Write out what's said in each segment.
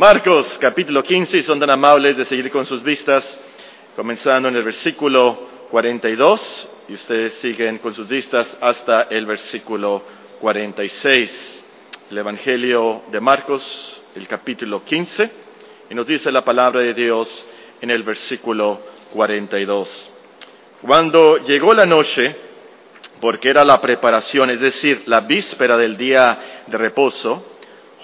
Marcos capítulo 15, y son tan amables de seguir con sus vistas, comenzando en el versículo 42, y ustedes siguen con sus vistas hasta el versículo 46. El Evangelio de Marcos, el capítulo 15, y nos dice la palabra de Dios en el versículo 42. Cuando llegó la noche, porque era la preparación, es decir, la víspera del día de reposo,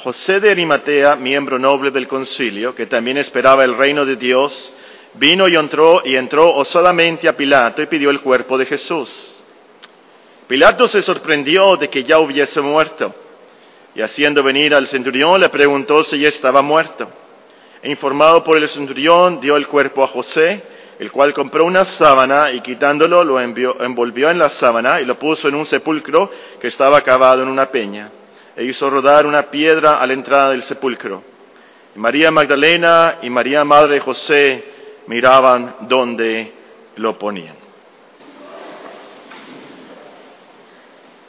José de Arimatea, miembro noble del concilio, que también esperaba el reino de Dios, vino y entró y entró osadamente a Pilato y pidió el cuerpo de Jesús. Pilato se sorprendió de que ya hubiese muerto, y haciendo venir al centurión le preguntó si ya estaba muerto. E informado por el centurión, dio el cuerpo a José, el cual compró una sábana y quitándolo lo envolvió en la sábana y lo puso en un sepulcro que estaba cavado en una peña e hizo rodar una piedra a la entrada del sepulcro. María Magdalena y María Madre de José miraban dónde lo ponían.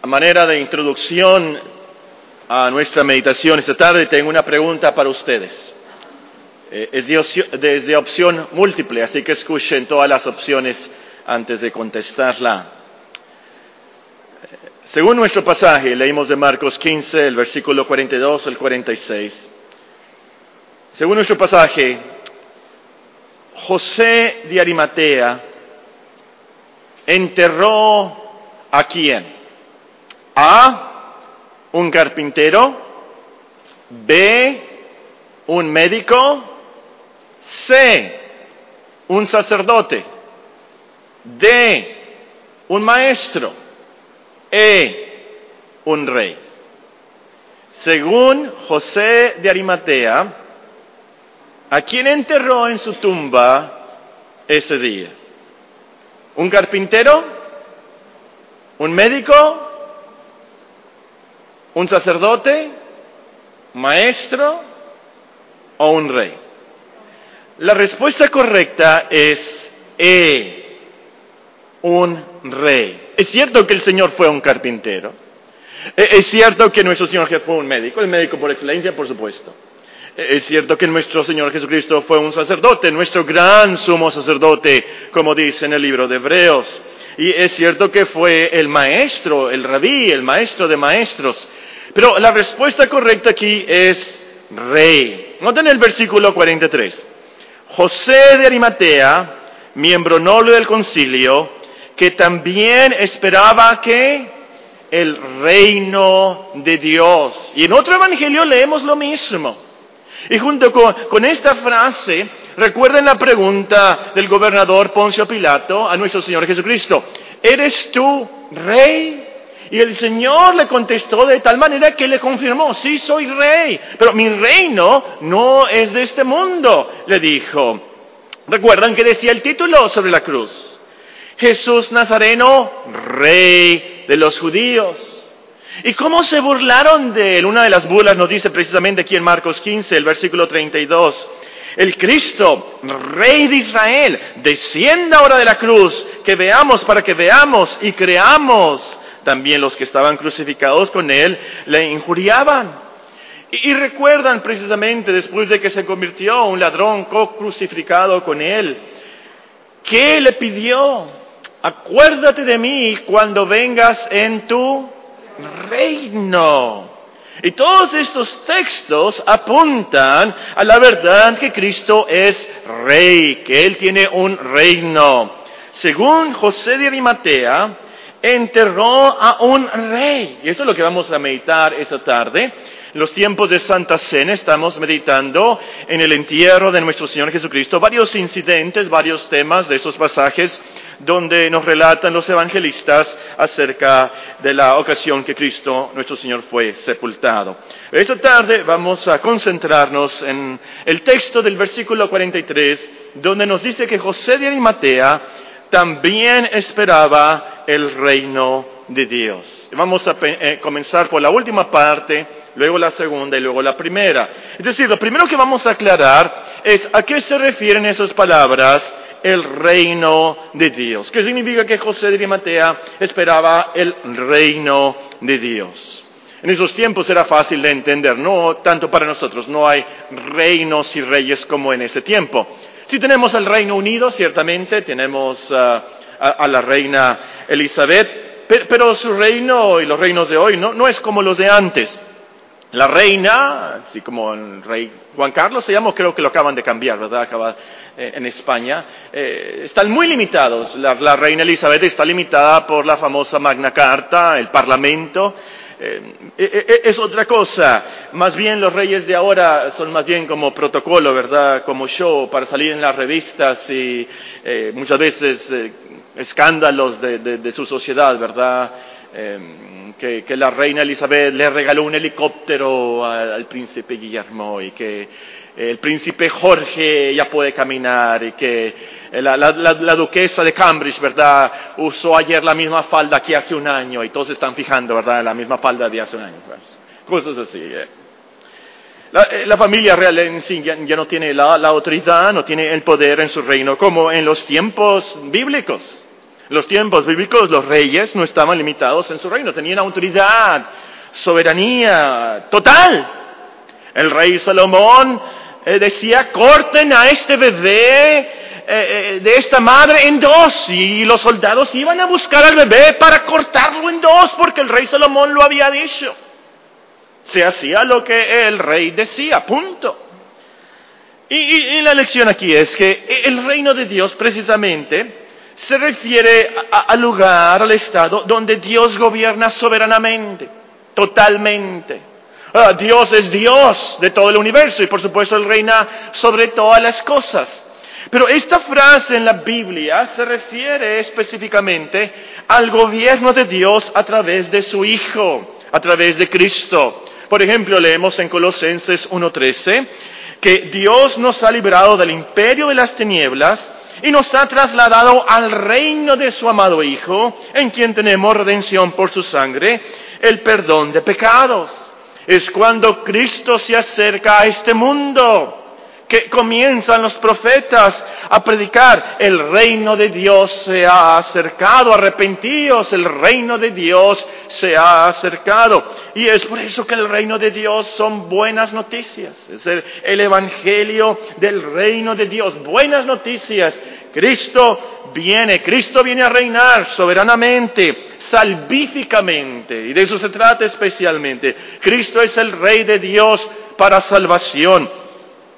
A manera de introducción a nuestra meditación esta tarde, tengo una pregunta para ustedes. Eh, es de opción múltiple, así que escuchen todas las opciones antes de contestarla. Según nuestro pasaje, leímos de Marcos 15, el versículo 42 al 46. Según nuestro pasaje, José de Arimatea enterró a quién? A un carpintero, B un médico, C un sacerdote, D un maestro. E, un rey. Según José de Arimatea, ¿a quién enterró en su tumba ese día? ¿Un carpintero? ¿Un médico? ¿Un sacerdote? ¿Maestro? ¿O un rey? La respuesta correcta es E, un rey. Es cierto que el Señor fue un carpintero. E, es cierto que nuestro Señor fue un médico, el médico por excelencia, por supuesto. E, es cierto que nuestro Señor Jesucristo fue un sacerdote, nuestro gran sumo sacerdote, como dice en el libro de Hebreos. Y es cierto que fue el maestro, el rabí, el maestro de maestros. Pero la respuesta correcta aquí es rey. Noten el versículo 43. José de Arimatea, miembro noble del concilio, que también esperaba que el reino de Dios. Y en otro evangelio leemos lo mismo. Y junto con, esta frase, recuerden la pregunta del gobernador Poncio Pilato a nuestro Señor Jesucristo, ¿eres tú rey? Y el Señor le contestó de tal manera que le confirmó, sí soy rey, pero mi reino no es de este mundo, le dijo. ¿Recuerdan que decía el título sobre la cruz? Jesús Nazareno, rey de los judíos. ¿Y cómo se burlaron de él? Una de las burlas nos dice precisamente aquí en Marcos 15, el versículo 32. El Cristo, Rey de Israel, descienda ahora de la cruz, que veamos para que veamos y creamos. También los que estaban crucificados con él le injuriaban. Y, recuerdan precisamente después de que se convirtió un ladrón co-crucificado con él, ¿qué le pidió? Acuérdate de mí cuando vengas en tu reino. Y todos estos textos apuntan a la verdad que Cristo es rey, que Él tiene un reino. Según José de Arimatea, enterró a un rey. Y eso es lo que vamos a meditar esta tarde. Los tiempos de Santa Cena estamos meditando en el entierro de nuestro Señor Jesucristo, varios incidentes, varios temas de esos pasajes donde nos relatan los evangelistas acerca de la ocasión que Cristo, nuestro Señor, fue sepultado. Esta tarde vamos a concentrarnos en el texto del versículo 43, donde nos dice que José de Arimatea también esperaba el reino de Dios. Vamos a eh, comenzar por la última parte, luego la segunda y luego la primera. Es decir, lo primero que vamos a aclarar es a qué se refieren esas palabras el reino de Dios. ¿Qué significa que José de Arimatea esperaba el reino de Dios? En esos tiempos era fácil de entender, no tanto para nosotros, no hay reinos y reyes como en ese tiempo. Si tenemos al Reino Unido, ciertamente, tenemos ah, a, la reina Elizabeth, pero, su reino y los reinos de hoy no, no es como los de antes. La reina, así como el rey Juan Carlos se llama, creo que lo acaban de cambiar, ¿verdad? Acaba eh, en España. Eh, están muy limitados. La, reina Elizabeth está limitada por la famosa Magna Carta, el Parlamento. Eh, es otra cosa. Más bien los reyes de ahora son más bien como protocolo, ¿verdad? Como show para salir en las revistas y muchas veces escándalos de, su sociedad, ¿verdad? Em, que, la reina Elizabeth le regaló un helicóptero al, príncipe Guillermo y que el príncipe Jorge ya puede caminar y que la, duquesa de Cambridge, ¿verdad?, usó ayer la misma falda que hace un año y todos están fijando, ¿verdad?, la misma falda de hace un año. Pues. Cosas así. ¿eh? Eh, la, familia real en sí ya, ya no tiene la autoridad, no tiene el poder en su reino como en los tiempos bíblicos los tiempos bíblicos los reyes no estaban limitados en su reino, tenían autoridad, soberanía total. El rey Salomón eh, decía, corten a este bebé eh, eh, de esta madre en dos. Y los soldados iban a buscar al bebé para cortarlo en dos porque el rey Salomón lo había dicho. Se hacía lo que el rey decía, punto. y la lección aquí es que el reino de Dios precisamente se refiere al lugar, al estado donde Dios gobierna soberanamente, totalmente. Ah, Dios es Dios de todo el universo y por supuesto Él reina sobre todas las cosas. Pero esta frase en la Biblia se refiere específicamente al gobierno de Dios a través de su Hijo, a través de Cristo. Por ejemplo, leemos en Colosenses 1.13 que Dios nos ha librado del imperio de las tinieblas y nos ha trasladado al reino de su amado Hijo, en quien tenemos redención por su sangre, el perdón de pecados. Es cuando Cristo se acerca a este mundo que comienzan los profetas a predicar, el reino de Dios se ha acercado, arrepentíos, el reino de Dios se ha acercado. Y es por eso que el reino de Dios son buenas noticias, es el, el Evangelio del reino de Dios, buenas noticias. Cristo viene, Cristo viene a reinar soberanamente, salvíficamente, y de eso se trata especialmente. Cristo es el Rey de Dios para salvación.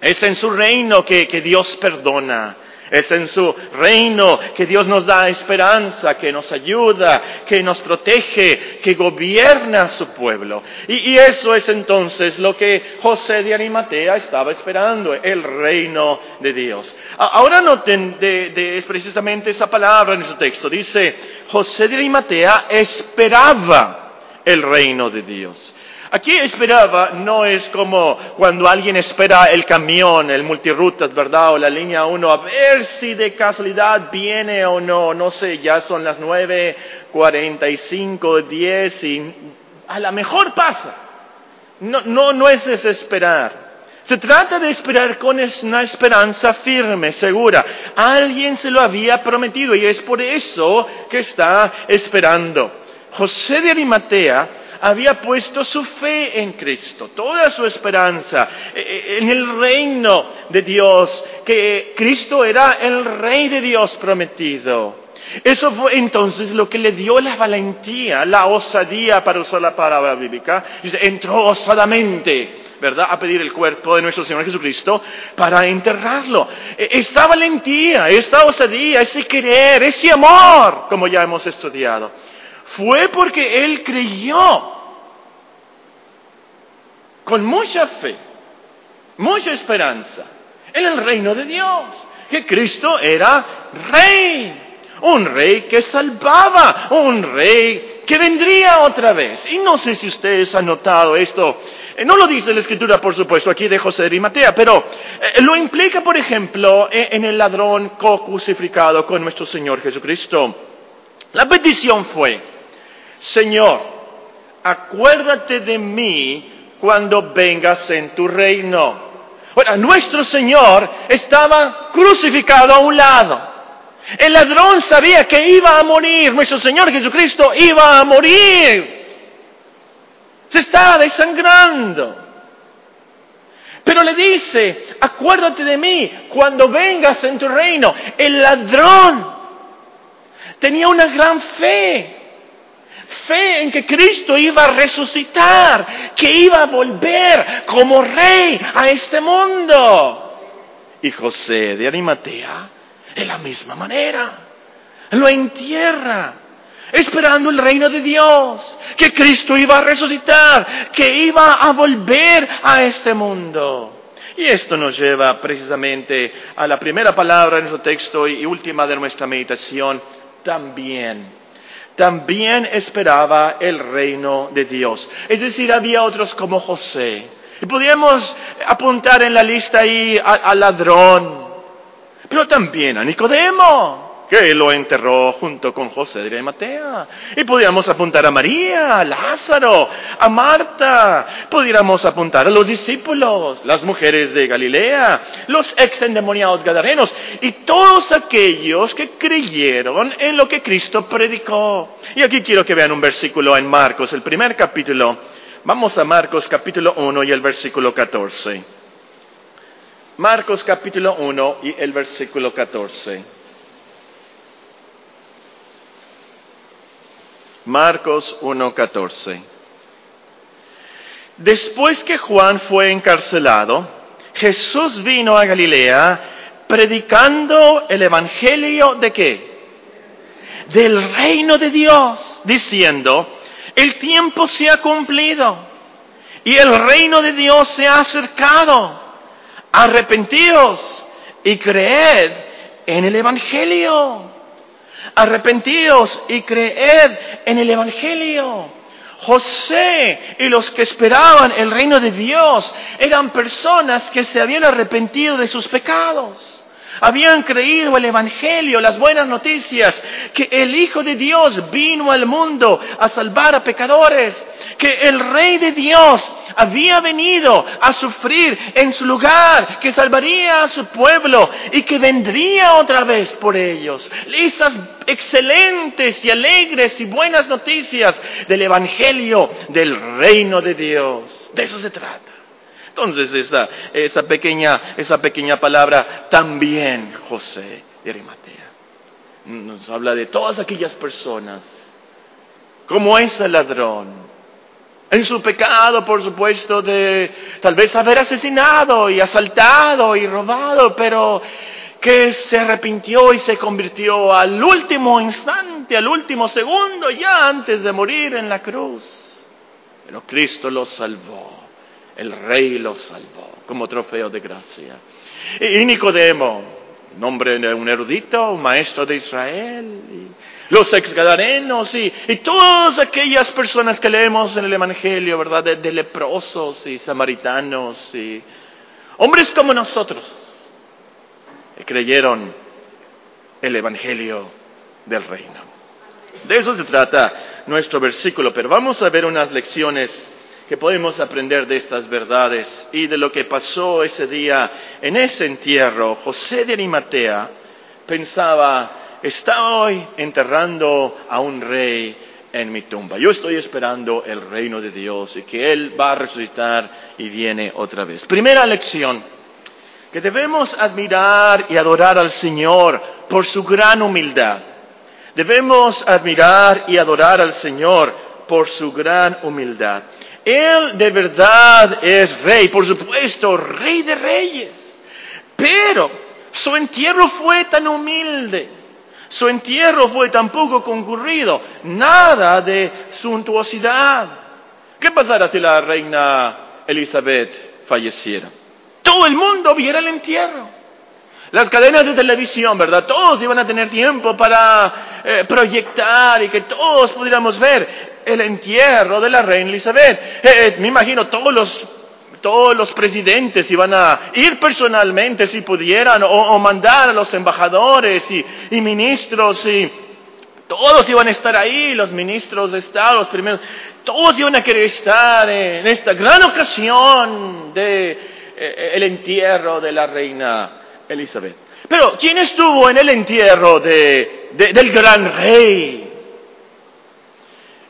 Es en su reino que, Dios perdona. Es en su reino que Dios nos da esperanza, que nos ayuda, que nos protege, que gobierna a su pueblo. Y, eso es entonces lo que José de Arimatea estaba esperando, el reino de Dios. Ahora noten de, precisamente esa palabra en su texto. Dice, José de Arimatea esperaba el reino de Dios. Aquí esperaba no es como cuando alguien espera el camión, el multirutas, ¿verdad? O la línea 1, a ver si de casualidad viene o no, no sé, ya son las 9.45, 10 y a lo mejor pasa. No, no, no es desesperar. Se trata de esperar con una esperanza firme, segura. Alguien se lo había prometido y es por eso que está esperando. José de Arimatea había puesto su fe en Cristo, toda su esperanza eh, eh, en el reino de Dios, que Cristo era el rey de Dios prometido. Eso fue entonces lo que le dio la valentía, la osadía, para usar la palabra bíblica. Dice, entró osadamente, ¿verdad?, a pedir el cuerpo de nuestro Señor Jesucristo para enterrarlo. E, esta valentía, esta osadía, ese querer, ese amor, como ya hemos estudiado, fue porque él creyó con mucha fe, mucha esperanza en el reino de Dios, que Cristo era rey, un rey que salvaba, un rey que vendría otra vez. Y no sé si ustedes han notado esto, eh, no lo dice la escritura, por supuesto, aquí de José de Arimatea, pero eh, lo implica, por ejemplo, en el ladrón co-crucificado con nuestro Señor Jesucristo. La petición fue, Señor, acuérdate de mí cuando vengas en tu reino. Bueno, nuestro Señor estaba crucificado a un lado. El ladrón sabía que iba a morir. Nuestro Señor Jesucristo iba a morir. Se estaba desangrando. Pero le dice, acuérdate de mí cuando vengas en tu reino. El ladrón tenía una gran fe. Fe en que Cristo iba a resucitar, que iba a volver como rey a este mundo. Y José de Arimatea, de la misma manera, lo entierra esperando el reino de Dios, que Cristo iba a resucitar, que iba a volver a este mundo. Y esto nos lleva precisamente a la primera palabra en nuestro texto y última de nuestra meditación, también. También esperaba el reino de Dios. Es decir, había otros como José. Y podríamos apuntar en la lista ahí al ladrón, pero también a Nicodemo que lo enterró junto con José de Arimatea. Y podríamos apuntar a María, a Lázaro, a Marta, pudiéramos apuntar a los discípulos, las mujeres de Galilea, los ex endemoniados gadarenos y todos aquellos que creyeron en lo que Cristo predicó. Y aquí quiero que vean un versículo en Marcos, el primer capítulo. Vamos a Marcos capítulo 1 y el versículo 14. Marcos capítulo 1 y el versículo 14. Marcos 1.14. Después que Juan fue encarcelado, Jesús vino a Galilea predicando el Evangelio de qué? Del reino de Dios, diciendo, el tiempo se ha cumplido y el reino de Dios se ha acercado. Arrepentíos y creed en el Evangelio. Arrepentíos y creed en el Evangelio. José y los que esperaban el reino de Dios eran personas que se habían arrepentido de sus pecados. Habían creído el Evangelio, las buenas noticias, que el Hijo de Dios vino al mundo a salvar a pecadores, que el Rey de Dios había venido a sufrir en su lugar, que salvaría a su pueblo y que vendría otra vez por ellos. Esas excelentes y alegres y buenas noticias del Evangelio del reino de Dios. De eso se trata. Entonces esa, esa, pequeña, esa pequeña palabra también José de Arimatea nos habla de todas aquellas personas como ese ladrón en su pecado, por supuesto, de tal vez haber asesinado y asaltado y robado, pero que se arrepintió y se convirtió al último instante, al último segundo, ya antes de morir en la cruz. Pero Cristo lo salvó, el Rey lo salvó como trofeo de gracia. Y Nicodemo, nombre de un erudito, maestro de Israel, los exgadarenos y, y, todas aquellas personas que leemos en el Evangelio, ¿verdad? De, leprosos y samaritanos y hombres como nosotros creyeron el Evangelio del reino. De eso se trata nuestro versículo, pero vamos a ver unas lecciones que podemos aprender de estas verdades y de lo que pasó ese día en ese entierro. José de Arimatea pensaba, estoy enterrando a un rey en mi tumba. Yo estoy esperando el reino de Dios y que Él va a resucitar y viene otra vez. Primera lección, que debemos admirar y adorar al Señor por su gran humildad. Debemos admirar y adorar al Señor por su gran humildad. Él de verdad es rey, por supuesto, rey de reyes. Pero su entierro fue tan humilde su entierro fue tan poco concurrido, nada de suntuosidad. ¿Qué pasará si la reina Elizabeth falleciera? Todo el mundo viera el entierro. Las cadenas de televisión, ¿verdad? Todos iban a tener tiempo para eh, proyectar y que todos pudiéramos ver el entierro de la reina Elizabeth. Eh, eh, me imagino todos los todos los presidentes iban a ir personalmente si pudieran, o, mandar a los embajadores y, ministros, y todos iban a estar ahí, los ministros de Estado, los primeros, todos iban a querer estar en esta gran ocasión de eh, el entierro de la reina Elizabeth. Pero, ¿quién estuvo en el entierro del gran rey?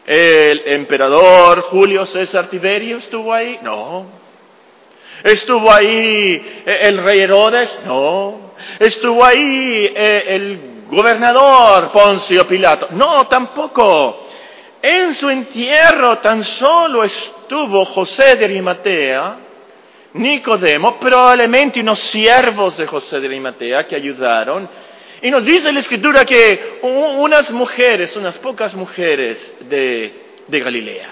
¿El emperador Julio César Tiberio estuvo ahí? No. ¿Estuvo ahí eh, el rey Herodes? No. ¿Estuvo ahí eh, el gobernador Poncio Pilato? No, tampoco. En su entierro tan solo estuvo José de Arimatea, Nicodemo, probablemente unos siervos de José de Arimatea que ayudaron. Y nos dice la escritura que unas mujeres, unas pocas mujeres de, de Galilea.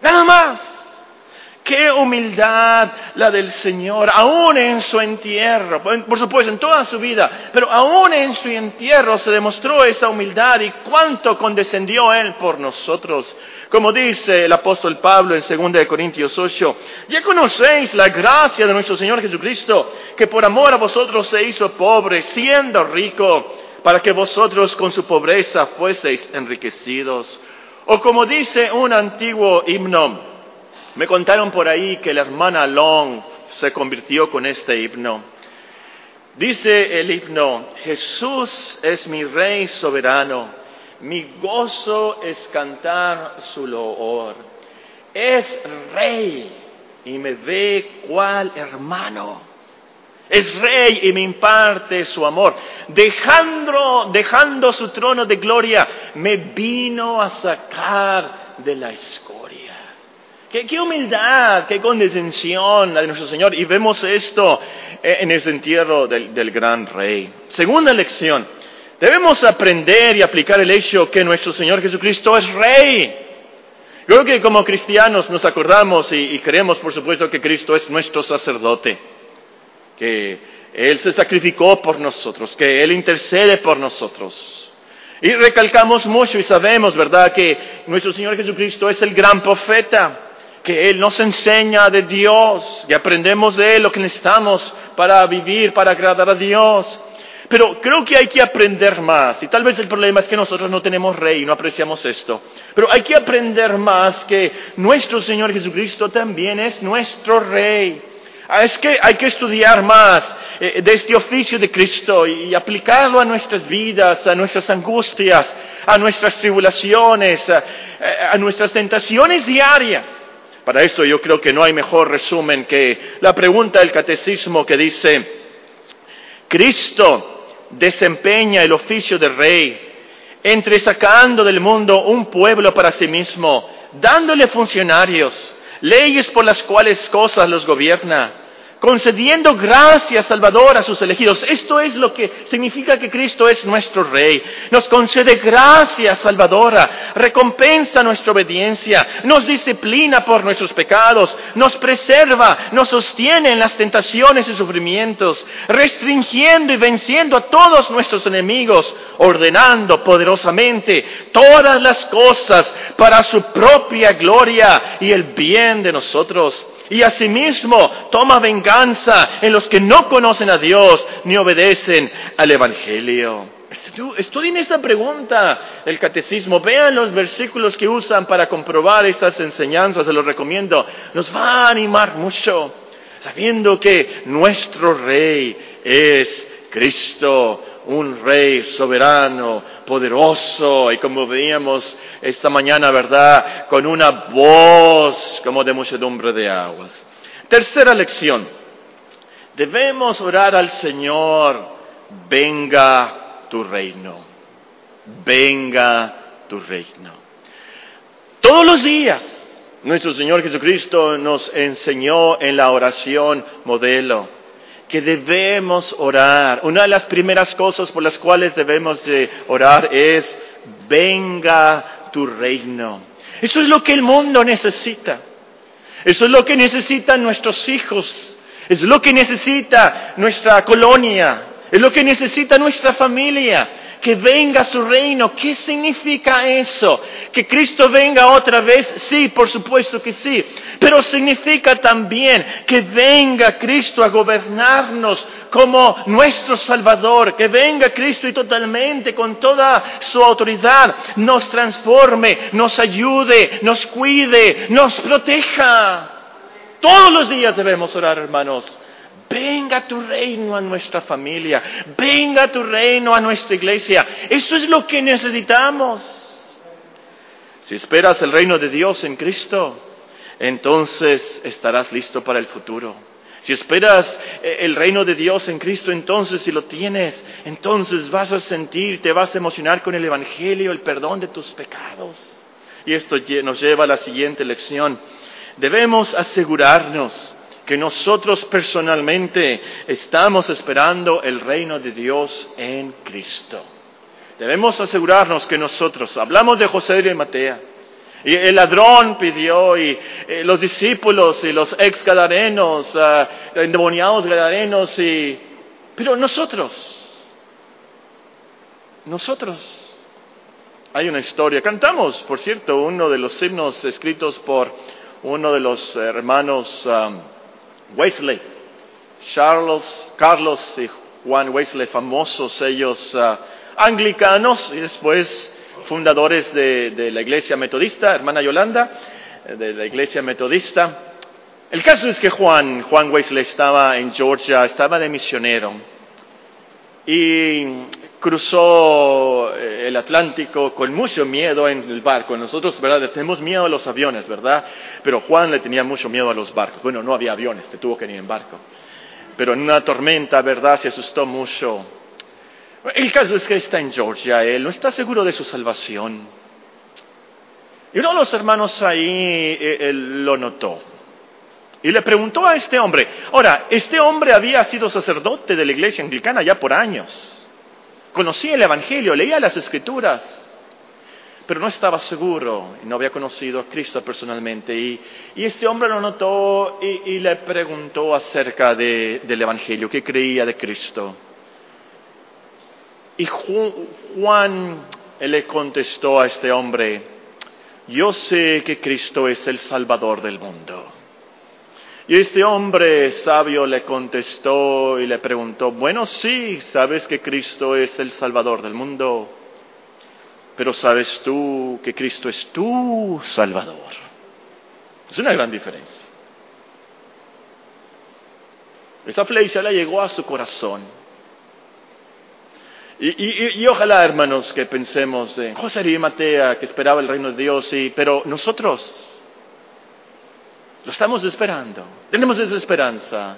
Nada más. Qué humildad la del Señor, aún en su entierro, por supuesto en toda su vida, pero aún en su entierro se demostró esa humildad y cuánto condescendió Él por nosotros. Como dice el apóstol Pablo en 2 Corintios 8, ya conocéis la gracia de nuestro Señor Jesucristo, que por amor a vosotros se hizo pobre, siendo rico, para que vosotros con su pobreza fueseis enriquecidos. O como dice un antiguo himno, me contaron por ahí que la hermana Long se convirtió con este himno. Dice el himno, Jesús es mi rey soberano, mi gozo es cantar su loor. Es rey y me ve cual hermano. Es rey y me imparte su amor. Dejando, dejando su trono de gloria, me vino a sacar de la escuela. Qué, humildad, qué condescensión la de nuestro Señor. Y vemos esto eh, en el entierro del, del gran rey. Segunda lección. Debemos aprender y aplicar el hecho que nuestro Señor Jesucristo es rey. Creo que como cristianos nos acordamos y, y, creemos, por supuesto, que Cristo es nuestro sacerdote, que Él se sacrificó por nosotros, que Él intercede por nosotros. Y recalcamos mucho y sabemos, ¿verdad?, que nuestro Señor Jesucristo es el gran profeta que Él nos enseña de Dios y aprendemos de Él lo que necesitamos para vivir, para agradar a Dios. Pero creo que hay que aprender más. Y tal vez el problema es que nosotros no tenemos rey, no apreciamos esto. Pero hay que aprender más que nuestro Señor Jesucristo también es nuestro rey. Ah, es que hay que estudiar más eh, de este oficio de Cristo y aplicarlo a nuestras vidas, a nuestras angustias, a nuestras tribulaciones, a nuestras tentaciones diarias. Para esto yo creo que no hay mejor resumen que la pregunta del catecismo que dice, Cristo desempeña el oficio de rey, entresacando del mundo un pueblo para sí mismo, dándole funcionarios, leyes por las cuales cosas los gobierna, concediendo gracia salvadora a sus elegidos. Esto es lo que significa que Cristo es nuestro Rey. Nos concede gracia salvadora, recompensa nuestra obediencia, nos disciplina por nuestros pecados, nos preserva, nos sostiene en las tentaciones y sufrimientos, restringiendo y venciendo a todos nuestros enemigos, ordenando poderosamente todas las cosas para su propia gloria y el bien de nosotros y asimismo toma venganza en los que no conocen a Dios ni obedecen al Evangelio. Estudien esta pregunta del catecismo, vean los versículos que usan para comprobar estas enseñanzas, se los recomiendo, nos va a animar mucho, sabiendo que nuestro Rey es Cristo, un rey soberano, poderoso, y como veíamos esta mañana, ¿verdad? Con una voz como de muchedumbre de aguas. Tercera lección. Debemos orar al Señor, venga tu reino, venga tu reino. Todos los días nuestro Señor Jesucristo nos enseñó en la oración modelo que debemos orar. Una de las primeras cosas por las cuales debemos de orar es, venga tu reino. Eso es lo que el mundo necesita. Eso es lo que necesitan nuestros hijos. Es lo que necesita nuestra colonia. Es lo que necesita nuestra familia que venga su reino. ¿Qué significa eso? ¿Que Cristo venga otra vez? Sí, por supuesto que sí. Pero significa también que venga Cristo a gobernarnos como nuestro Salvador, que venga Cristo y totalmente con toda su autoridad nos transforme, nos ayude, nos cuide, nos proteja. Todos los días debemos orar, hermanos Venga tu reino a nuestra familia, venga tu reino a nuestra iglesia. Eso es lo que necesitamos. Si esperas el reino de Dios en Cristo, entonces estarás listo para el futuro. Si esperas eh, el reino de Dios en Cristo, entonces si lo tienes, entonces vas a sentir, te vas a emocionar con el Evangelio, el perdón de tus pecados. Y esto nos lleva a la siguiente lección. Debemos asegurarnos que nosotros personalmente estamos esperando el reino de Dios en Cristo. Debemos asegurarnos que nosotros, hablamos de José de Matea, y el ladrón pidió, y eh, los discípulos, y los ex gadarenos, uh, endemoniados gadarenos, y... pero nosotros, nosotros, hay una historia, cantamos, por cierto, uno de los himnos escritos por uno de los hermanos um, Wesley, Charles, Carlos y Juan Wesley, famosos ellos uh, anglicanos, y después fundadores de, la iglesia metodista, hermana Yolanda, eh, de la iglesia metodista. El caso es que Juan, Juan Wesley estaba en Georgia, estaba de misionero y cruzó eh, el Atlántico con mucho miedo en el barco. Nosotros, ¿verdad? Tenemos miedo a los aviones, ¿verdad? Pero Juan le tenía mucho miedo a los barcos. Bueno, no había aviones, te tuvo que ir en barco. Pero en una tormenta, ¿verdad? Se asustó mucho. El caso es que está en Georgia, él no está seguro de su salvación. Y uno de los hermanos ahí eh, lo notó. Y le preguntó a este hombre, ahora, este hombre había sido sacerdote de la iglesia anglicana ya por años. Conocía el Evangelio, leía las escrituras, pero no estaba seguro y no había conocido a Cristo personalmente. Y, este hombre lo notó y, le preguntó acerca del Evangelio, qué creía de Cristo. Y Juan le contestó a este hombre, yo sé que Cristo es el Salvador del mundo. Y este hombre sabio le contestó y le preguntó, bueno, sí, sabes que Cristo es el Salvador del mundo, pero sabes tú que Cristo es tu Salvador. Es una gran diferencia. Esa flecha le llegó a su corazón. Y, ojalá, hermanos, que pensemos en José y Matea, que esperaba el reino de Dios, sí, pero nosotros lo estamos esperando. Tenemos esa esperanza.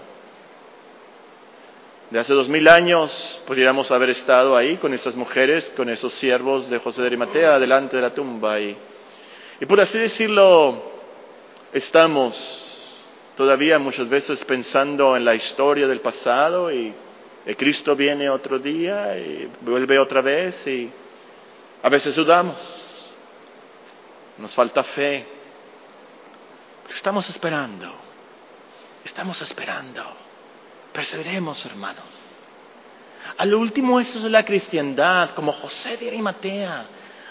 De hace dos mil años pudiéramos haber estado ahí con esas mujeres, con esos siervos de José de Arimatea, delante de la tumba. Y, y por así decirlo, estamos todavía muchas veces pensando en la historia del pasado y y Cristo viene otro día y vuelve otra vez y a veces dudamos, nos falta fe, estamos esperando, estamos esperando, perseveremos hermanos. Al último eso es la cristiandad, como José de Arimatea,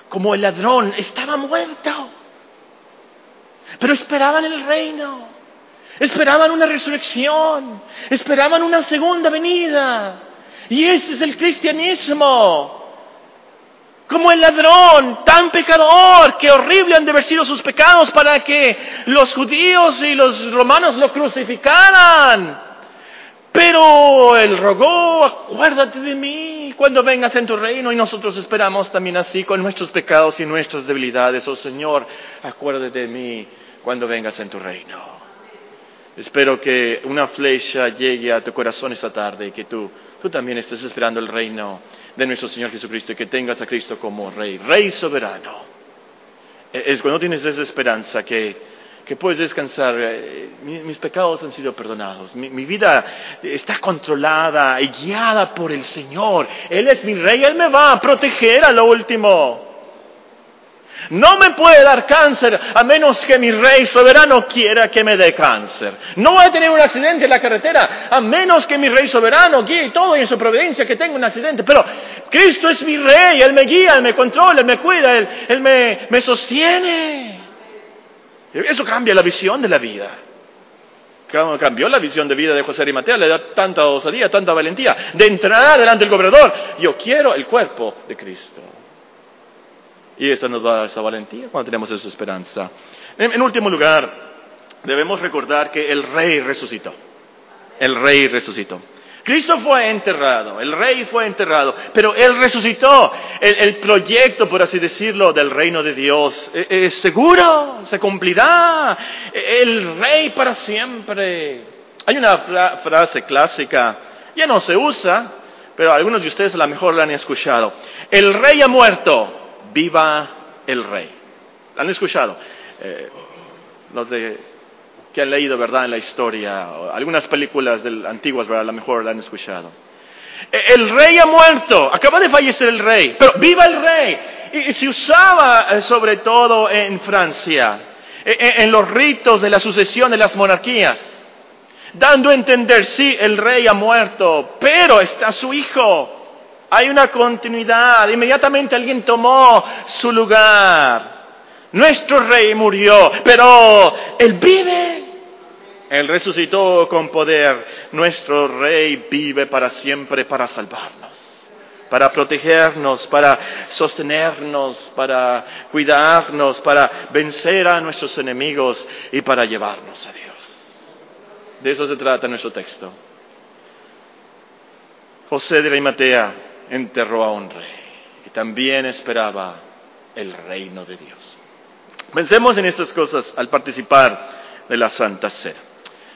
como el ladrón, estaba muerto, pero esperaban el reino. Esperaban una resurrección, esperaban una segunda venida. Y ese es el cristianismo. Como el ladrón, tan pecador, que horrible han de haber sido sus pecados para que los judíos y los romanos lo crucificaran. Pero él rogó, acuérdate de mí cuando vengas en tu reino y nosotros esperamos también así con nuestros pecados y nuestras debilidades. Oh Señor, acuérdate de mí cuando vengas en tu reino. Espero que una flecha llegue a tu corazón esta tarde y que tú, tú también estés esperando el reino de nuestro Señor Jesucristo y que tengas a Cristo como Rey, Rey soberano. E, es cuando tienes esa esperanza que, que puedes descansar. Eh, mis pecados han sido perdonados. Mi, mi, vida está controlada y guiada por el Señor. Él es mi Rey, Él me va a proteger a lo último. No me puede dar cáncer a menos que mi rey soberano quiera que me dé cáncer. No voy a tener un accidente en la carretera a menos que mi rey soberano guíe todo y en su providencia que tenga un accidente. Pero Cristo es mi rey, Él me guía, Él me controla, Él me cuida, Él, me, sostiene. Eso cambia la visión de la vida. Cambió la visión de vida de José Arimatea, le da tanta osadía, tanta valentía de entrar delante del gobernador. Yo quiero el cuerpo de Cristo. Y eso nos da esa valentía cuando tenemos esa esperanza. En, último lugar, debemos recordar que el rey resucitó. El rey resucitó. Cristo fue enterrado, el rey fue enterrado, pero Él resucitó. El, proyecto, por así decirlo, del reino de Dios es, es seguro, se cumplirá. El rey para siempre. Hay una frase clásica, ya no se usa, pero algunos de ustedes a lo mejor la han escuchado. El rey ha muerto, viva el rey. ¿La han escuchado? Eh, los de, que han leído, ¿verdad?, en la historia, algunas películas del, antiguas, ¿verdad?, a lo mejor la han escuchado. E, el rey ha muerto, acaba de fallecer el rey, pero viva el rey. Y, se usaba eh, sobre todo en Francia, e, e, en los ritos de la sucesión de las monarquías dando a entender, sí, el rey ha muerto, pero está su hijo. Hay una continuidad. Inmediatamente alguien tomó su lugar. Nuestro rey murió, pero él vive. Él resucitó con poder. Nuestro rey vive para siempre para salvarnos, para protegernos, para sostenernos, para cuidarnos, para vencer a nuestros enemigos y para llevarnos a Dios. De eso se trata nuestro texto. José de Arimatea enterró a un rey y también esperaba el reino de Dios. Pensemos en estas cosas al participar de la Santa Cena.